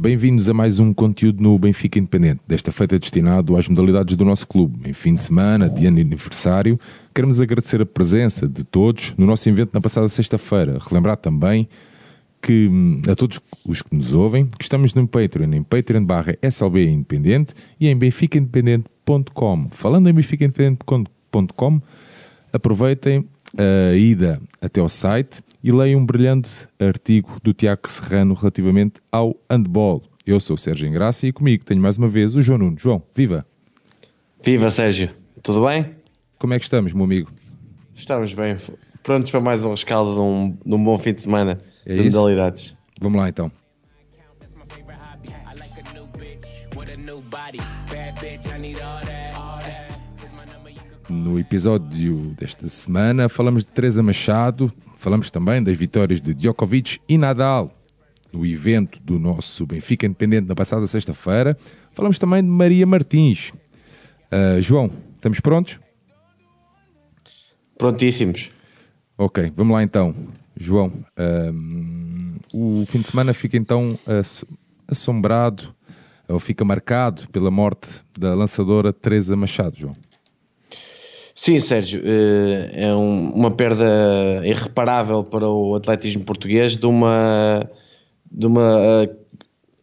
Bem-vindos a mais um conteúdo no Benfica Independente, desta feita destinado às modalidades do nosso clube. Em fim de semana, de ano aniversário, queremos agradecer a presença de todos no nosso evento na passada sexta-feira. Relembrar também que hum, a todos os que nos ouvem, que estamos no Patreon, em patreon barra Independente e em benficaindependente.com. Falando em benficaindependente.com, aproveitem a ida até ao site e leiam um brilhante artigo do Tiago Serrano relativamente ao handball. Eu sou o Sérgio Engraça e comigo tenho mais uma vez o João Nuno. João, viva! Viva Sérgio, tudo bem? Como é que estamos, meu amigo? Estamos bem, prontos para mais um rescaldo de um, de um bom fim de semana É de isso? modalidades. Vamos lá então. No episódio desta semana falamos de Teresa Machado, falamos também das vitórias de Djokovic e Nadal no evento do nosso Benfica Independente na passada sexta-feira. Falamos também de Maria Martins. Ah, João, estamos prontos? Prontíssimos. Ok, vamos lá então. João, ahm, o fim de semana fica então ass- assombrado ou fica marcado pela morte da lançadora Teresa Machado, João. Sim, Sérgio, eh, é um- uma perda irreparável para o atletismo português de uma, de uma,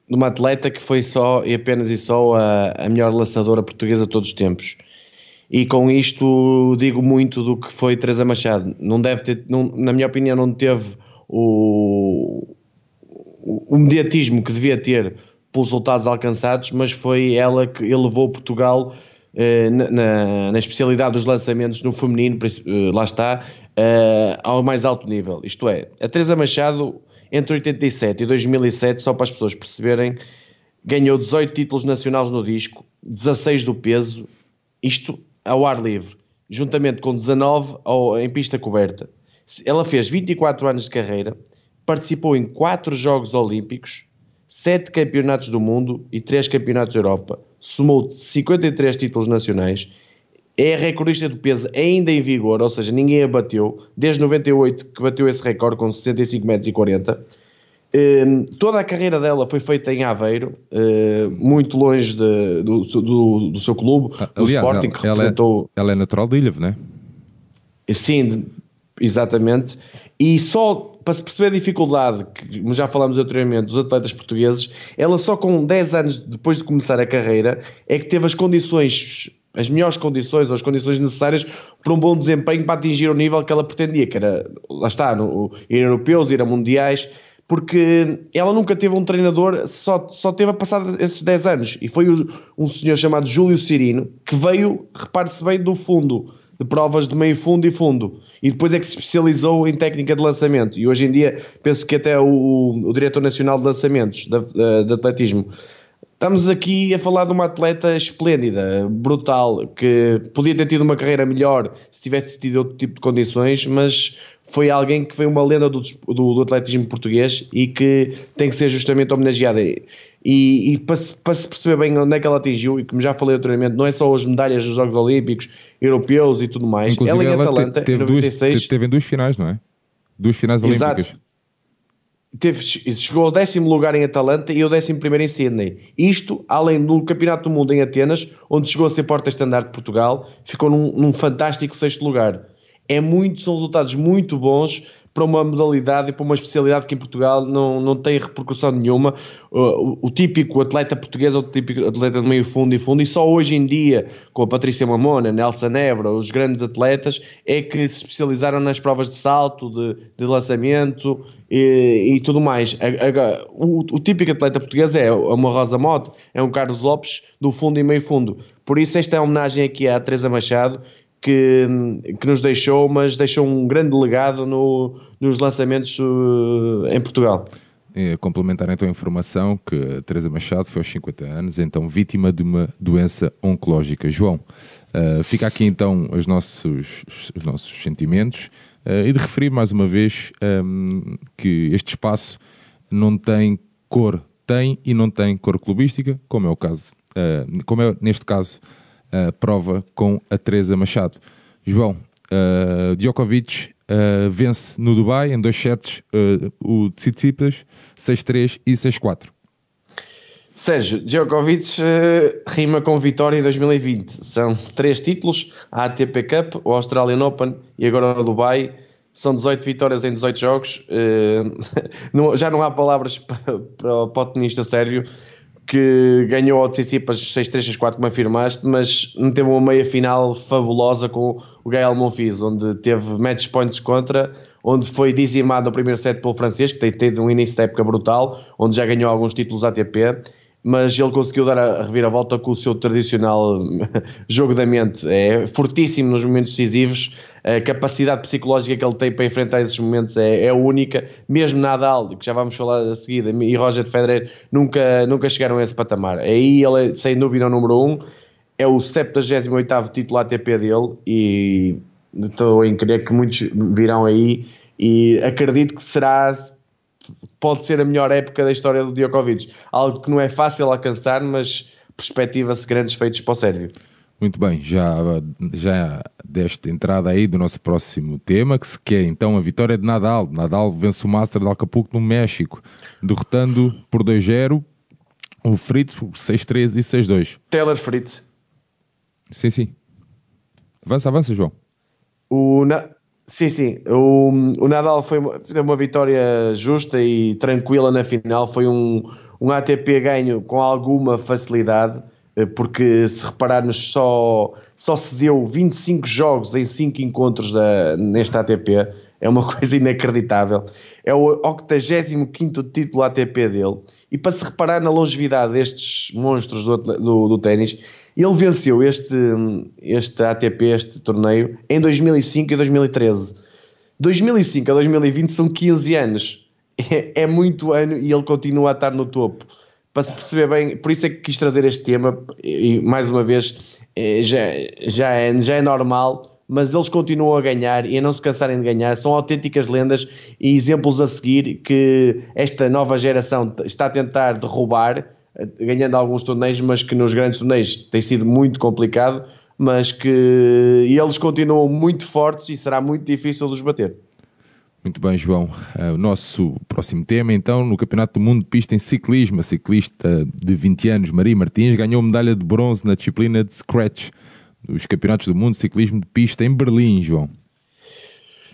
de uma atleta que foi só e apenas e só a, a melhor lançadora portuguesa de todos os tempos. E com isto digo muito do que foi Teresa Machado. Não deve ter, não- na minha opinião, não teve o, o mediatismo que devia ter pelos resultados alcançados, mas foi ela que elevou Portugal na, na- na especialidade dos lançamentos no feminino, eh, lá está, eh, ao mais alto nível. Isto é, a Teresa Machado, entre 87 e 2007, só para as pessoas perceberem, ganhou 18 títulos nacionais no disco, 16 do peso, isto ao ar livre, juntamente com 19 ao- em pista coberta. Ela fez 24 anos de carreira, participou em 4 Jogos Olímpicos, 7 campeonatos do mundo e 3 campeonatos da Europa. Somou 53 títulos nacionais. É recordista do peso ainda em vigor, ou seja, ninguém a bateu, desde 98 que bateu esse recorde com 65 metros e 40. Hum, toda a carreira dela foi feita em Aveiro, eh, muito longe de- do, do- do seu clube, Ah, do aliás, Sporting, ela- que ela é- representou Ela é natural de Ilhavo, não é? Sim, exatamente. E só para se perceber a dificuldade, que como já falámos anteriormente, dos atletas portugueses, ela só com 10 anos depois de começar a carreira é que teve as condições, as melhores condições, ou as condições necessárias para um bom desempenho para atingir o nível que ela pretendia, que era, lá está, no, ir a europeus, ir a mundiais, porque ela nunca teve um treinador, só, só teve a passar esses 10 anos. E foi um senhor chamado Júlio Cirino, que veio, repare-se bem, do fundo, de provas de meio fundo e fundo. E depois é que se especializou em técnica de lançamento. E hoje em dia, penso que até o, o diretor nacional de lançamentos da- de atletismo. Estamos aqui a falar de uma atleta esplêndida, brutal, que podia ter tido uma carreira melhor se tivesse tido outro tipo de condições, mas foi alguém que foi uma lenda do, do- do atletismo português e que tem que ser justamente homenageada. E, e para, se, para se perceber bem onde é que ela atingiu, e como já falei anteriormente, não é só as medalhas dos Jogos Olímpicos, europeus e tudo mais. Inclusive, ela em Atalanta, teve, em duas, 96, te- teve em duas finais, não é? Duas finais Exato. olímpicas. teve, chegou ao décimo lugar em Atalanta e ao décimo primeiro em Sydney. Isto, além do Campeonato do Mundo em Atenas, onde chegou a ser porta-estandarte de Portugal, ficou num, num fantástico sexto lugar. É muito, são resultados muito bons para uma modalidade e para uma especialidade que em Portugal não, não tem repercussão nenhuma. O, o- típico atleta português é o típico atleta de meio fundo e fundo, e só hoje em dia, com a Patrícia Mamona, Nelson Nebra, os grandes atletas, é que se especializaram nas provas de salto, de, de lançamento e, e tudo mais. O, o típico atleta português é uma Rosa Mote, é um Carlos Lopes do fundo e meio fundo. Por isso, esta é a homenagem aqui à Teresa Machado. Que, que nos deixou, mas deixou um grande legado no, nos lançamentos uh, em Portugal. É, complementar então a informação que Teresa Machado foi aos 50 anos, então vítima de uma doença oncológica. João, ah, fica aqui então os nossos, os nossos sentimentos ah, e de referir mais uma vez ahm, que este espaço não tem cor, tem e não tem cor clubística, como é o caso, como é neste caso a prova com a Teresa Machado. João, ah, Djokovic ah, vence no Dubai em dois sets ah, o Tsitsipas 6-3 e 6-4. Sérgio, Djokovic uh, rima com vitória em 2020. São três títulos: a ATP Cup, o Australian Open e agora o Dubai. São 18 vitórias em 18 jogos. Uh, já não há palavras para, o tenista Sérgio que ganhou ao Tsitsipas 6-3, 6-4, como afirmaste, mas teve uma meia final fabulosa com o Gael Monfils, onde teve match points contra, onde foi dizimado no primeiro set pelo francês, que tem tido um início de época brutal, onde já ganhou alguns títulos ATP, mas ele conseguiu dar a reviravolta com o seu tradicional jogo da mente. É fortíssimo nos momentos decisivos, a capacidade psicológica que ele tem para enfrentar esses momentos é, é única. Mesmo Nadal, que já vamos falar a seguir, e Roger Federer nunca, nunca chegaram a esse patamar. Aí ele é, sem dúvida, o número 1. Um, é o 78 título ATP dele e estou em crer que muitos virão aí e acredito que será pode ser a melhor época da história do Djokovic. Algo que não é fácil alcançar, mas perspectiva-se grandes feitos para o Sérvio. Muito bem, já, já deste entrada aí do nosso próximo tema, que se quer então a vitória de Nadal. Nadal vence o Master de Acapulco no México, derrotando por 2-0 o Fritz por 6-3 e 6-2. Taylor Fritz. Sim, sim. Avança, avança, João. O, na, Sim, sim. O, o Nadal foi uma, uma vitória justa e tranquila na final. Foi um, um ATP ganho com alguma facilidade, porque se repararmos, só, só se deu 25 jogos em 5 encontros da, neste ATP. É uma coisa inacreditável. É o 85 título ATP dele. E para se reparar na longevidade destes monstros do, do, do ténis, ele venceu este, este ATP, este torneio, em 2005 e 2013. 2005 a 2020 são 15 anos. É, é, muito ano e ele continua a estar no topo. Para se perceber bem, por isso é que quis trazer este tema, e mais uma vez, é, já, já, é, já é normal, mas eles continuam a ganhar e a não se cansarem de ganhar. São autênticas lendas e exemplos a seguir que esta nova geração está a tentar derrubar ganhando alguns torneios, mas que nos grandes torneios tem sido muito complicado, mas que eles continuam muito fortes e será muito difícil de os bater. Muito bem, João. Uh, o nosso próximo tema, então, no Campeonato do Mundo de Pista em Ciclismo, a ciclista de 20 anos, Maria Martins, ganhou medalha de bronze na disciplina de Scratch dos Campeonatos do Mundo de Ciclismo de Pista em Berlim, João.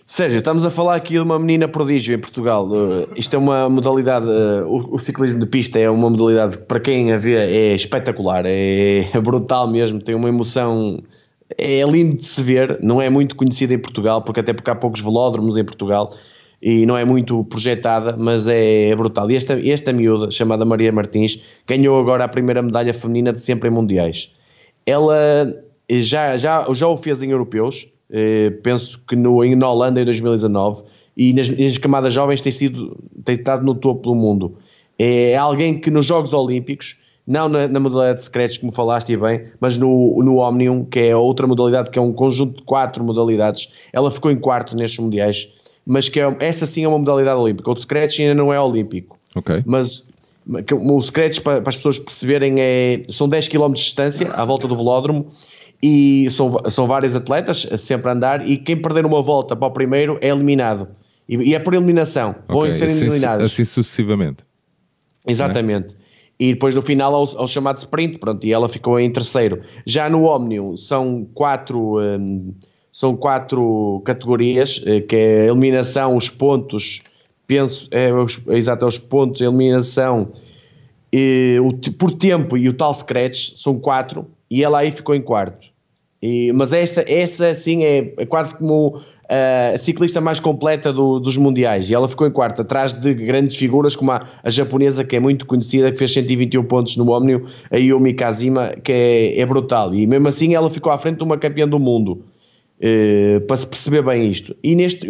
Sérgio, estamos a falar aqui de uma menina prodígio em Portugal. Uh, isto é uma modalidade, uh, o, o, ciclismo de pista é uma modalidade que para quem a vê é espetacular, é, é, brutal mesmo, tem uma emoção, é lindo de se ver, não é muito conhecida em Portugal, porque até porque há poucos velódromos em Portugal e não é muito projetada, mas é, é brutal. E esta, esta miúda, chamada Maria Martins, ganhou agora a primeira medalha feminina de sempre em mundiais. Ela já, já, já o fez em europeus, eh, penso que no, na Holanda em 2019 e nas, nas, camadas jovens tem sido tem estado no topo do mundo. É alguém que nos Jogos Olímpicos, não na, na modalidade de secretos, como falaste bem, mas no, no Omnium, que é outra modalidade, que é um conjunto de quatro modalidades, ela ficou em quarto nestes mundiais, mas que é, essa sim é uma modalidade olímpica. O de secretos ainda não é olímpico. Okay. Mas o secretos, para, para as pessoas perceberem, é, são 10 km de distância à volta do velódromo e são, são vários atletas sempre a andar e quem perder uma volta para o primeiro é eliminado. E, e é por eliminação. Okay. Vão ser assim, eliminados. Assim sucessivamente. Exatamente. É? E depois no final ao, ao, chamado sprint, pronto, e ela ficou em terceiro. Já no Omnium são quatro, um, são quatro categorias, eh, que é a eliminação, os pontos, penso, é, é exato, é os pontos, a eliminação e, o, por tempo e o tal scratch, são quatro, e ela aí ficou em quarto. E, mas esta, essa sim é, é quase como a ciclista mais completa do, dos mundiais e ela ficou em quarto, atrás de grandes figuras como a, a, japonesa que é muito conhecida, que fez 121 pontos no Omnio, a Yumi Kazima, que é, é brutal e mesmo assim ela ficou à frente de uma campeã do mundo. Uh, para se perceber bem isto. E neste,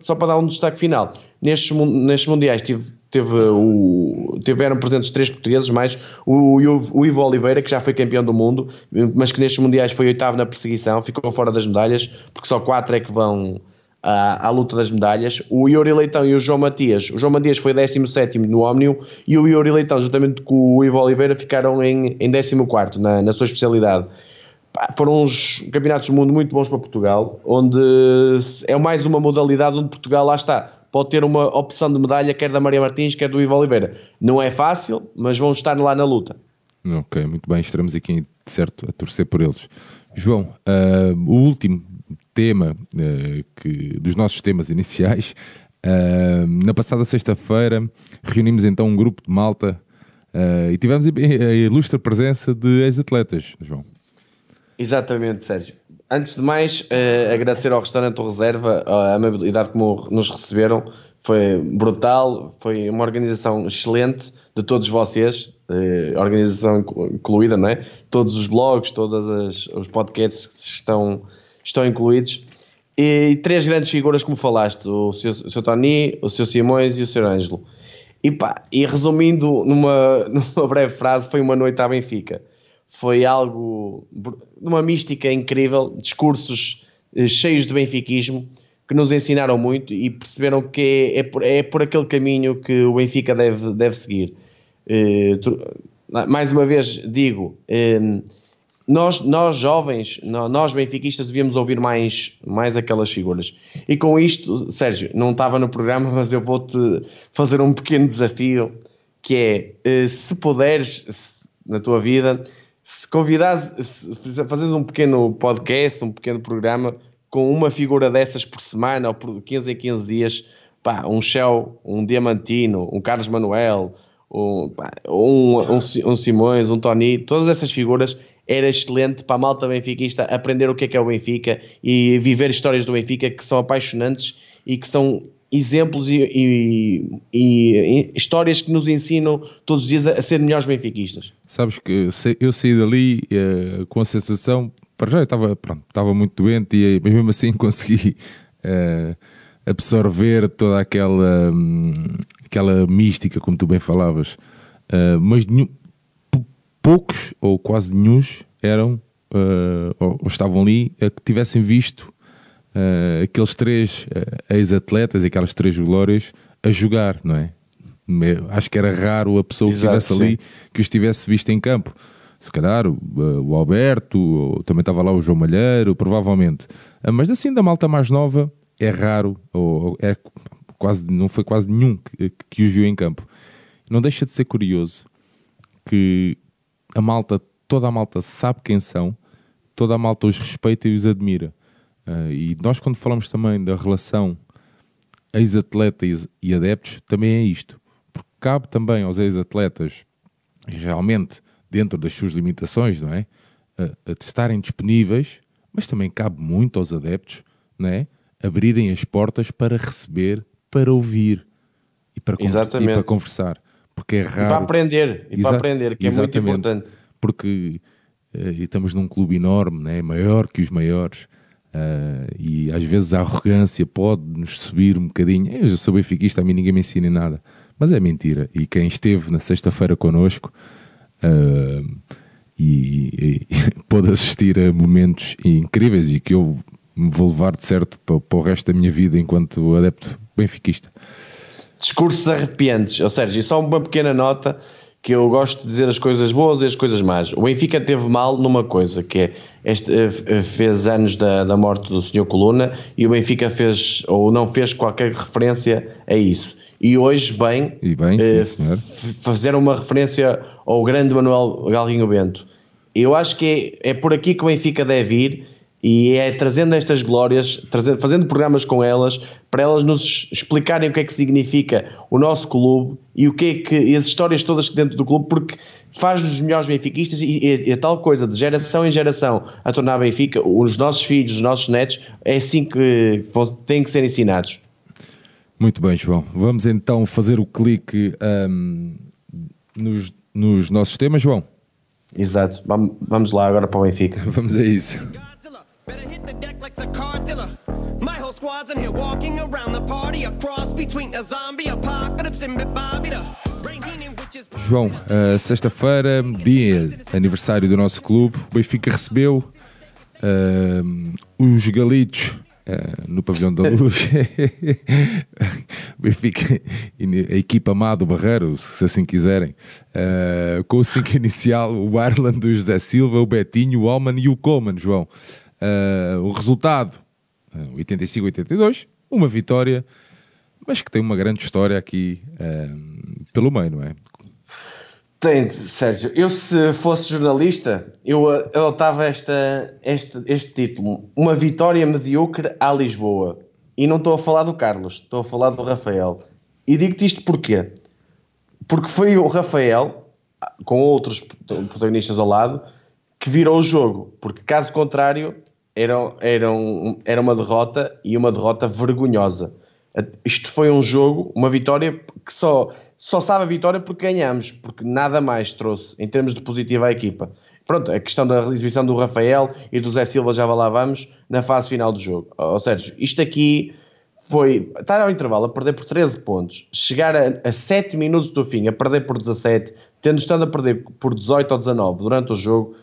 só para dar um destaque final, nestes, nestes mundiais tive, teve o, tiveram presentes três portugueses, mais o, o, Ivo Oliveira, que já foi campeão do mundo, mas que nestes mundiais foi oitavo na perseguição, ficou fora das medalhas, porque só quatro é que vão à, à luta das medalhas. O Yuri Leitão e o João Matias, o João Matias foi 17 no Omnium e o Yuri Leitão, juntamente com o Ivo Oliveira, ficaram em, em 14 na, na sua especialidade foram uns campeonatos do mundo muito bons para Portugal, onde é mais uma modalidade onde Portugal lá está. pode ter uma opção de medalha, quer da Maria Martins, quer do Ivo Oliveira. Não é fácil, mas vão estar lá na luta. Ok, muito bem, estaremos aqui, certo, a torcer por eles. João, uh, o último tema uh, que, dos nossos temas iniciais, uh, na passada sexta-feira reunimos então um grupo de malta e tivemos a ilustre presença de ex-atletas, João. Exatamente, Sérgio. Antes de mais, agradecer ao restaurante Reserva a amabilidade como nos receberam, foi brutal, foi uma organização excelente de todos vocês, eh, organização incluída, não é? Todos os blogs, todos os podcasts que estão, estão incluídos. E, e três grandes figuras, como falaste: o seu, o seu Tony, o seu Simões e o seu Ângelo. E, pá, e resumindo numa, numa breve frase, foi uma noite à Benfica. Foi algo, uma mística incrível, discursos eh, cheios de benfiquismo que nos ensinaram muito e perceberam que é, é, por, é por aquele caminho que o Benfica deve, deve seguir. Uh, mais uma vez digo, uh, nós, nós jovens, nós benfiquistas devíamos ouvir mais, mais aquelas figuras. E com isto, Sérgio, não estava no programa, mas eu vou-te fazer um pequeno desafio, que é, se puderes, na tua vida, se convidares, se fazeres um pequeno podcast, um pequeno programa com uma figura dessas por semana ou por 15 em 15 dias, pá, um Shell, um Diamantino, um Carlos Manuel, um, pá, um, um, um, Simões, um Tony, todas essas figuras era excelente para a malta benfiquista aprender o que é que é o Benfica e viver histórias do Benfica que são apaixonantes e que são exemplos e, e, e, histórias que nos ensinam todos os dias a, ser melhores benfiquistas. Sabes que eu saí dali uh, com a sensação, para já eu estava, pronto, estava muito doente, e, mas mesmo assim consegui uh, absorver toda aquela, um, aquela mística, como tu bem falavas. Mas nenhum, poucos, ou quase nenhum, eram ou, ou, estavam ali que tivessem visto aqueles três ex-atletas, aquelas três glórias a jogar, não é? Acho que era raro a pessoa Exato, que estivesse ali que os tivesse visto em campo se calhar o, o Alberto, também estava lá o João Malheiro, provavelmente. Mas assim, da malta mais nova, é raro, ou é quase, não foi quase nenhum que, que os viu em campo. Não deixa de ser curioso que a malta, toda a malta sabe quem são, toda a malta os respeita e os admira. Uh, e nós, quando falamos também da relação ex-atleta e adeptos, também é isto. Porque cabe também aos ex-atletas realmente dentro das suas limitações, não é? A estarem disponíveis, mas também cabe muito aos adeptos, não é? Abrirem as portas para receber, para ouvir e para, conversa, e para conversar. Porque é raro. E para aprender, e para aprender, que é muito importante. Porque uh, estamos num clube enorme, né? maior que os maiores, uh, e às vezes a arrogância pode nos subir um bocadinho. Eu sou benfiquista, a mim ninguém me ensina nada. Mas é mentira. E quem esteve na sexta-feira connosco uh, e, e pôde assistir a momentos incríveis e que eu me vou levar de certo para, para o resto da minha vida enquanto adepto benfiquista. Discursos arrepiantes, ou seja, só uma pequena nota que eu gosto de dizer as coisas boas e as coisas más. O Benfica teve mal numa coisa, que é este, eh, fez anos da, da morte do Sr. Coluna e o Benfica fez ou não fez qualquer referência a isso e hoje bem, e bem eh, fazer uma referência ao grande Manuel Galrinho Bento. Eu acho que é, é por aqui que o Benfica deve ir e é trazendo estas glórias, trazendo, fazendo programas com elas, para elas nos explicarem o que é que significa o nosso clube e o que é que as histórias todas dentro do clube, porque faz-nos melhores benfiquistas e, e, e, a tal coisa de geração em geração a tornar Benfica, os nossos filhos, os nossos netos, é assim que têm que ser ensinados. Muito bem, João. Vamos então fazer o clique um, nos, nos nossos temas, João. Exato. Vamos lá agora para o Benfica. Vamos a isso. João, uh, sexta-feira, dia aniversário do nosso clube, o Benfica recebeu uh, os Galitos Uh, no pavilhão da luz. Benfica a equipa amado Barreiro se assim quiserem. Com o 5 inicial o Ireland, o José Silva o Betinho, o Alman e o Coleman João uh, o resultado 85-82 uma vitória mas que tem uma grande história aqui uh, pelo meio, não é? Tem, Sérgio. Eu, se fosse jornalista, eu adotava esta, este, este título: Uma vitória medíocre à Lisboa. E não estou a falar do Carlos, estou a falar do Rafael. E digo-te isto porquê? Porque foi o Rafael, com outros protagonistas ao lado, que virou o jogo. Porque, caso contrário, era, era, um, era uma derrota e uma derrota vergonhosa. Isto foi um jogo, uma vitória que só, só sabe a vitória porque ganhamos, porque nada mais trouxe em termos de positivo à equipa. Pronto, a questão da exibição do Rafael e do Zé Silva já lá vamos na fase final do jogo. Ou seja, isto aqui foi estar ao intervalo a perder por 13 pontos, chegar a, a 7 minutos do fim a perder por 17, tendo estado a perder por 18 ou 19 durante o jogo,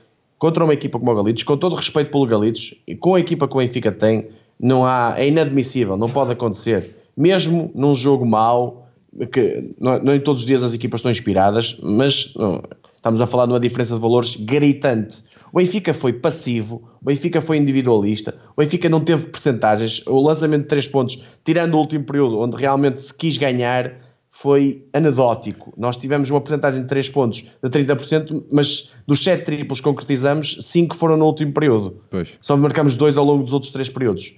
contra uma equipa como o Galitos, com todo o respeito pelo Galitos, e com a equipa que o Benfica tem, não há, é inadmissível, não pode acontecer mesmo num jogo mau, que não, não em todos os dias as equipas estão inspiradas, mas não, estamos a falar de uma diferença de valores gritante. O Benfica foi passivo, o Benfica foi individualista, o Benfica não teve percentagens, o lançamento de 3 pontos, tirando o último período, onde realmente se quis ganhar, foi anedótico. Nós tivemos uma porcentagem de 3 pontos de 30%, mas dos 7 triplos que concretizamos, 5 foram no último período. Pois. Só marcamos 2 ao longo dos outros 3 períodos.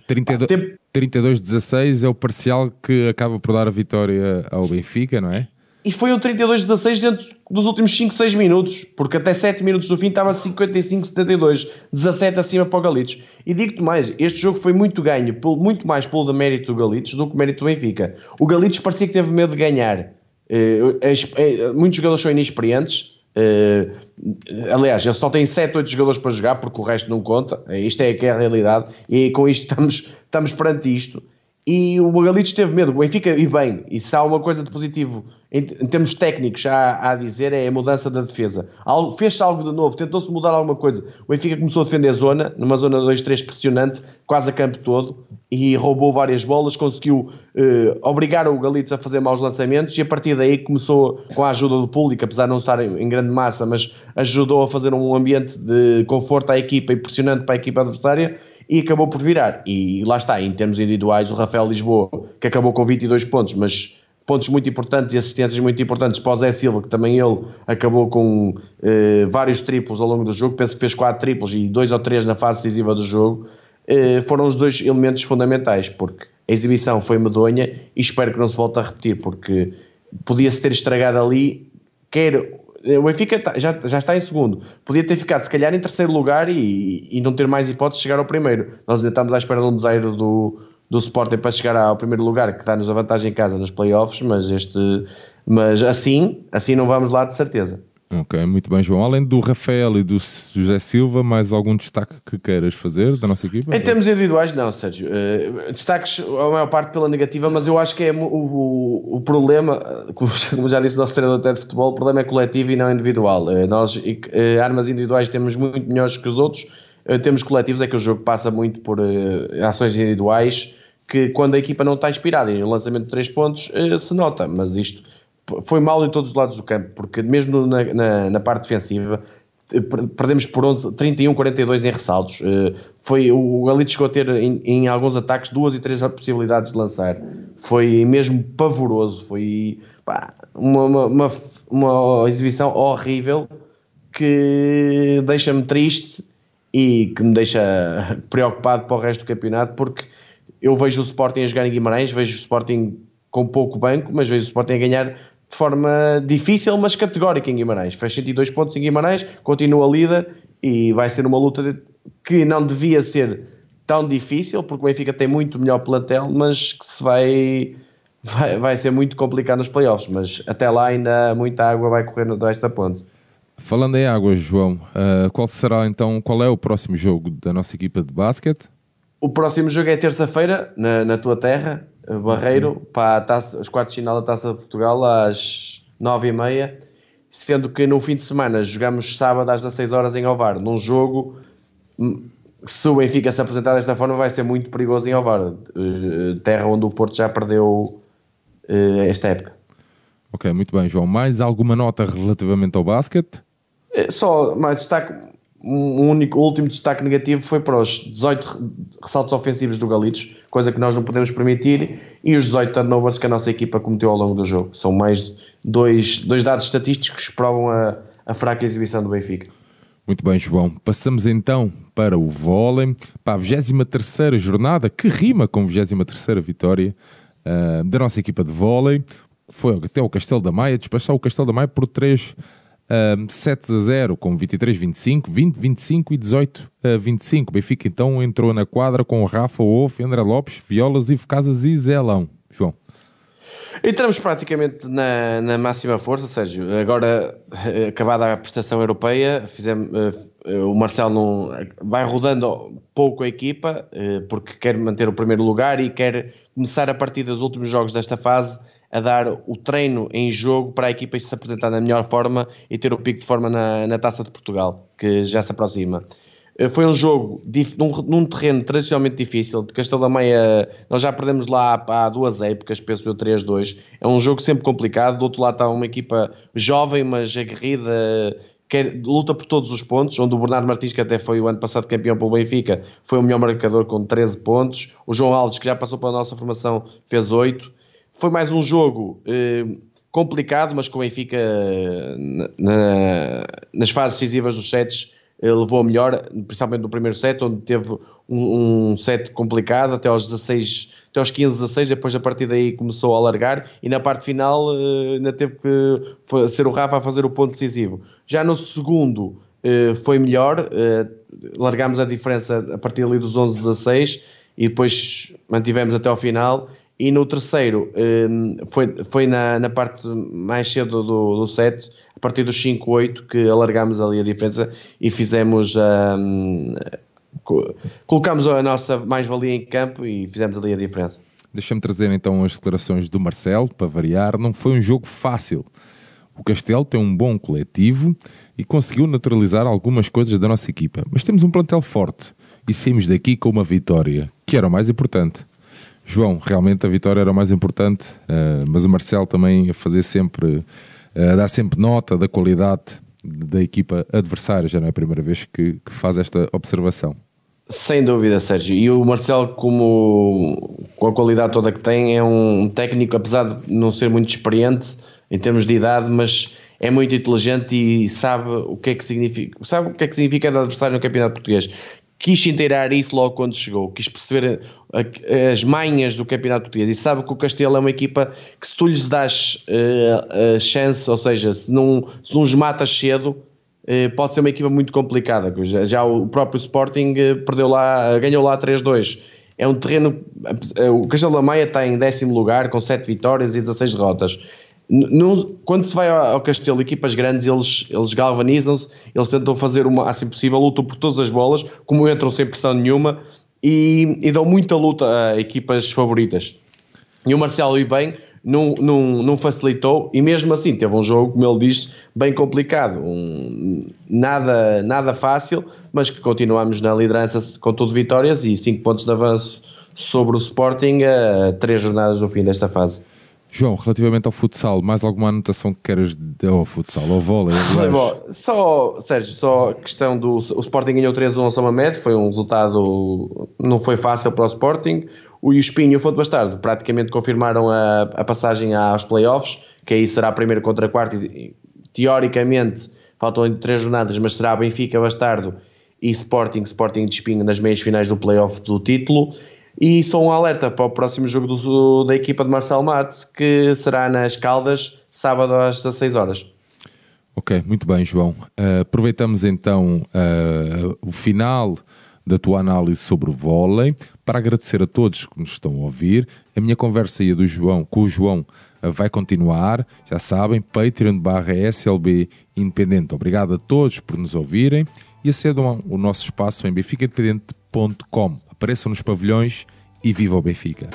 32-16 é o parcial que acaba por dar a vitória ao Benfica, não é? E foi o 32-16 dentro dos últimos 5, 6 minutos, porque até 7 minutos do fim estava 55-72, 17 acima para o Galitos. E digo-te mais, este jogo foi muito ganho, muito mais pelo mérito do Galitos do que mérito do Benfica. O Galitos parecia que teve medo de ganhar. Uh, uh, muitos jogadores são inexperientes, aliás, ele só tem 7, 8 jogadores para jogar porque o resto não conta. Isto é é a realidade. E com isto estamos, estamos perante isto. E o Galitos teve medo, o Benfica e bem, e se há uma coisa de positivo em, em termos técnicos a, a, dizer é a mudança da defesa. Fez-se algo de novo, tentou-se mudar alguma coisa. O Benfica começou a defender zona, numa zona 2-3 pressionante, quase a campo todo, e roubou várias bolas, conseguiu eh, obrigar o Galitos a fazer maus lançamentos, e a partir daí começou, com a ajuda do público, apesar de não estar em, em grande massa, mas ajudou a fazer um ambiente de conforto à equipa e pressionante para a equipa adversária, e acabou por virar. E lá está, em termos individuais, o Rafael Lisboa, que acabou com 22 pontos, mas pontos muito importantes e assistências muito importantes para o Zé Silva, que também ele acabou com eh, vários triplos ao longo do jogo, penso que fez 4 triplos e 2 ou 3 na fase decisiva do jogo, eh, foram os dois elementos fundamentais, porque a exibição foi medonha e espero que não se volte a repetir, porque podia-se ter estragado ali, quer o Benfica tá, já, já está em segundo. Podia ter ficado, se calhar, em terceiro lugar e, e não ter mais hipóteses de chegar ao primeiro. Nós ainda estamos à espera de um desaire do, do Sporting para chegar ao primeiro lugar, que dá-nos a vantagem em casa nos playoffs, mas, este, mas assim, assim não vamos lá de certeza. Ok, muito bem, João. Além do Rafael e do José Silva, mais algum destaque que queiras fazer da nossa equipa? Em termos individuais, não, Sérgio. Uh, destaques, a maior parte pela negativa, mas eu acho que é o, o, o problema, como já disse o nosso treinador de futebol, o problema é coletivo e não individual. Uh, nós, armas individuais, temos muito melhores que os outros. Uh, temos coletivos, é que o jogo passa muito por ações individuais, que quando a equipa não está inspirada e o lançamento de três pontos se nota, mas isto foi mal em todos os lados do campo, porque mesmo na, na, na parte defensiva perdemos por 11, 31-42 em ressaltos. Eh, foi, o Galito chegou a ter em, em, alguns ataques duas e três possibilidades de lançar. Foi mesmo pavoroso. Foi pá, uma, uma, uma, exibição horrível que deixa-me triste e que me deixa preocupado para o resto do campeonato porque eu vejo o Sporting a jogar em Guimarães, vejo o Sporting com pouco banco, mas vejo o Sporting a ganhar de forma difícil, mas categórica em Guimarães. Fez 102 pontos em Guimarães, continua líder e vai ser uma luta que não devia ser tão difícil, porque o Benfica tem muito melhor plantel, mas que se vai, vai, vai ser muito complicado nos playoffs. Mas até lá ainda muita água vai correr no desta ponte. Falando em água, João, uh, qual será então, qual é o próximo jogo da nossa equipa de basquete? O próximo jogo é terça-feira, na, na tua terra, Barreiro para taça, os quartos de final da Taça de Portugal às 9h30, sendo que no fim de semana jogamos sábado às 16 horas em Ovar, num jogo hum, se o Benfica se apresentar desta forma vai ser muito perigoso em Ovar, eh, terra onde o Porto já perdeu eh, esta época. Ok, muito bem, João. Mais alguma nota relativamente ao basquete? Eh, só mais destaque um único, último destaque negativo foi para os 18 ressaltos ofensivos do Galitos, coisa que nós não podemos permitir, e os 18 turnovers que a nossa equipa cometeu ao longo do jogo. São mais dois, dois dados estatísticos que provam a, a fraca exibição do Benfica. Muito bem, João. Passamos então para o vôlei, para a 23 jornada, que rima com a 23 vitória uh, da nossa equipa de vôlei. Foi até o Castelo da Maia, despachar o Castelo da Maia por 3 uh, 7 a 0, com 23-25, 20-25 e 18-25. Benfica então entrou na quadra com Rafa Wolf, André Lopes, Violas, Ivo Casas e Zelão. João. Entramos praticamente na, na máxima força, Sérgio. Agora, eh, acabada a prestação europeia, fizemos, uh, o Marcelo não, vai rodando pouco a equipa, uh, porque quer manter o primeiro lugar e quer começar a partir dos últimos jogos desta fase a dar o treino em jogo para a equipa se apresentar na melhor forma e ter o pico de forma na, na Taça de Portugal, que já se aproxima. Eh, foi um jogo num, num, terreno tradicionalmente difícil. De Castelo da Meia, nós já perdemos lá há, duas épocas, penso eu 3-2. É um jogo sempre complicado. Do outro lado está uma equipa jovem, mas aguerrida, quer, luta por todos os pontos. Onde o Bernardo Martins, que até foi o ano passado campeão pelo Benfica, foi o melhor marcador com 13 pontos. O João Alves, que já passou pela nossa formação, fez 8. Foi mais um jogo. Eh, complicado, mas com o Benfica na, nas fases decisivas dos sets levou a melhor, principalmente no primeiro set, onde teve um, um, set complicado até aos 16, até aos 15, 16, depois a partir daí começou a alargar e na parte final uh, ainda teve que ser o Rafa a fazer o ponto decisivo. Já no segundo uh, foi melhor, largámos a diferença a partir ali dos 11, 16 e depois mantivemos até ao final e no terceiro hum, foi, foi na, na parte mais cedo do, do set, a partir dos 5-8, que alargámos ali a diferença e fizemos. Um, colocámos a nossa mais-valia em campo e fizemos ali a diferença. Deixa-me trazer então as declarações do Marcelo, para variar. Não foi um jogo fácil. O Castelo tem um bom coletivo e conseguiu naturalizar algumas coisas da nossa equipa. Mas temos um plantel forte e saímos daqui com uma vitória, que era o mais importante. João, realmente a vitória era o mais importante, uh, mas o Marcelo também a fazer sempre, uh, a dar sempre nota da qualidade da equipa adversária, já não é a primeira vez que, que faz esta observação. Sem dúvida, Sérgio. E o Marcelo, como com a qualidade toda que tem, é um técnico, apesar de não ser muito experiente em termos de idade, mas é muito inteligente e sabe o que é que significa, sabe o que é que significa adversário no Campeonato Português quis inteirar isso logo quando chegou, quis perceber as manhas do campeonato português e sabe que o Castelo é uma equipa que se tu lhes das uh, a chance, ou seja, se não, se não os matas cedo, uh, pode ser uma equipa muito complicada. Já, já o próprio Sporting uh, perdeu lá, ganhou lá 3-2. É um terreno. O Castelo da Maia está em décimo lugar com 7 vitórias e 16 derrotas quando se vai ao Castelo, equipas grandes, eles, eles galvanizam-se, eles tentam fazer o máximo possível, lutam por todas as bolas, como entram sem pressão nenhuma e, e dão muita luta a equipas favoritas. E o Marcelo, e bem, não, não, não facilitou e mesmo assim teve um jogo, como ele diz, bem complicado. Um, nada, nada fácil, mas que continuamos na liderança com tudo vitórias e 5 pontos de avanço sobre o Sporting a três jornadas no fim desta fase. João, relativamente ao futsal, mais alguma anotação que queres ao futsal, ao vôlei? Só, Sérgio, só questão do. O Sporting ganhou 3-1 ao Mamed, foi um resultado. não foi fácil para o Sporting. O Espinho e o Fonte Bastardo praticamente confirmaram a, a passagem aos playoffs, que aí será primeiro contra quarto. E, teoricamente, faltam três jornadas, mas será Benfica, Bastardo e Sporting, Sporting de Espinho nas meias finais do playoff do título. E só um alerta para o próximo jogo do, da equipa de Marcel Matos, que será nas Caldas, sábado às 16 horas. Ok, muito bem, João. Uh, aproveitamos então uh, o final da tua análise sobre o vôlei para agradecer a todos que nos estão a ouvir. A minha conversa e a do João, com o João uh, vai continuar. Já sabem, Patreon barra SLB Independente. Obrigado a todos por nos ouvirem e acedam ao nosso espaço em benficaindependente.com apareçam nos pavilhões e viva o Benfica!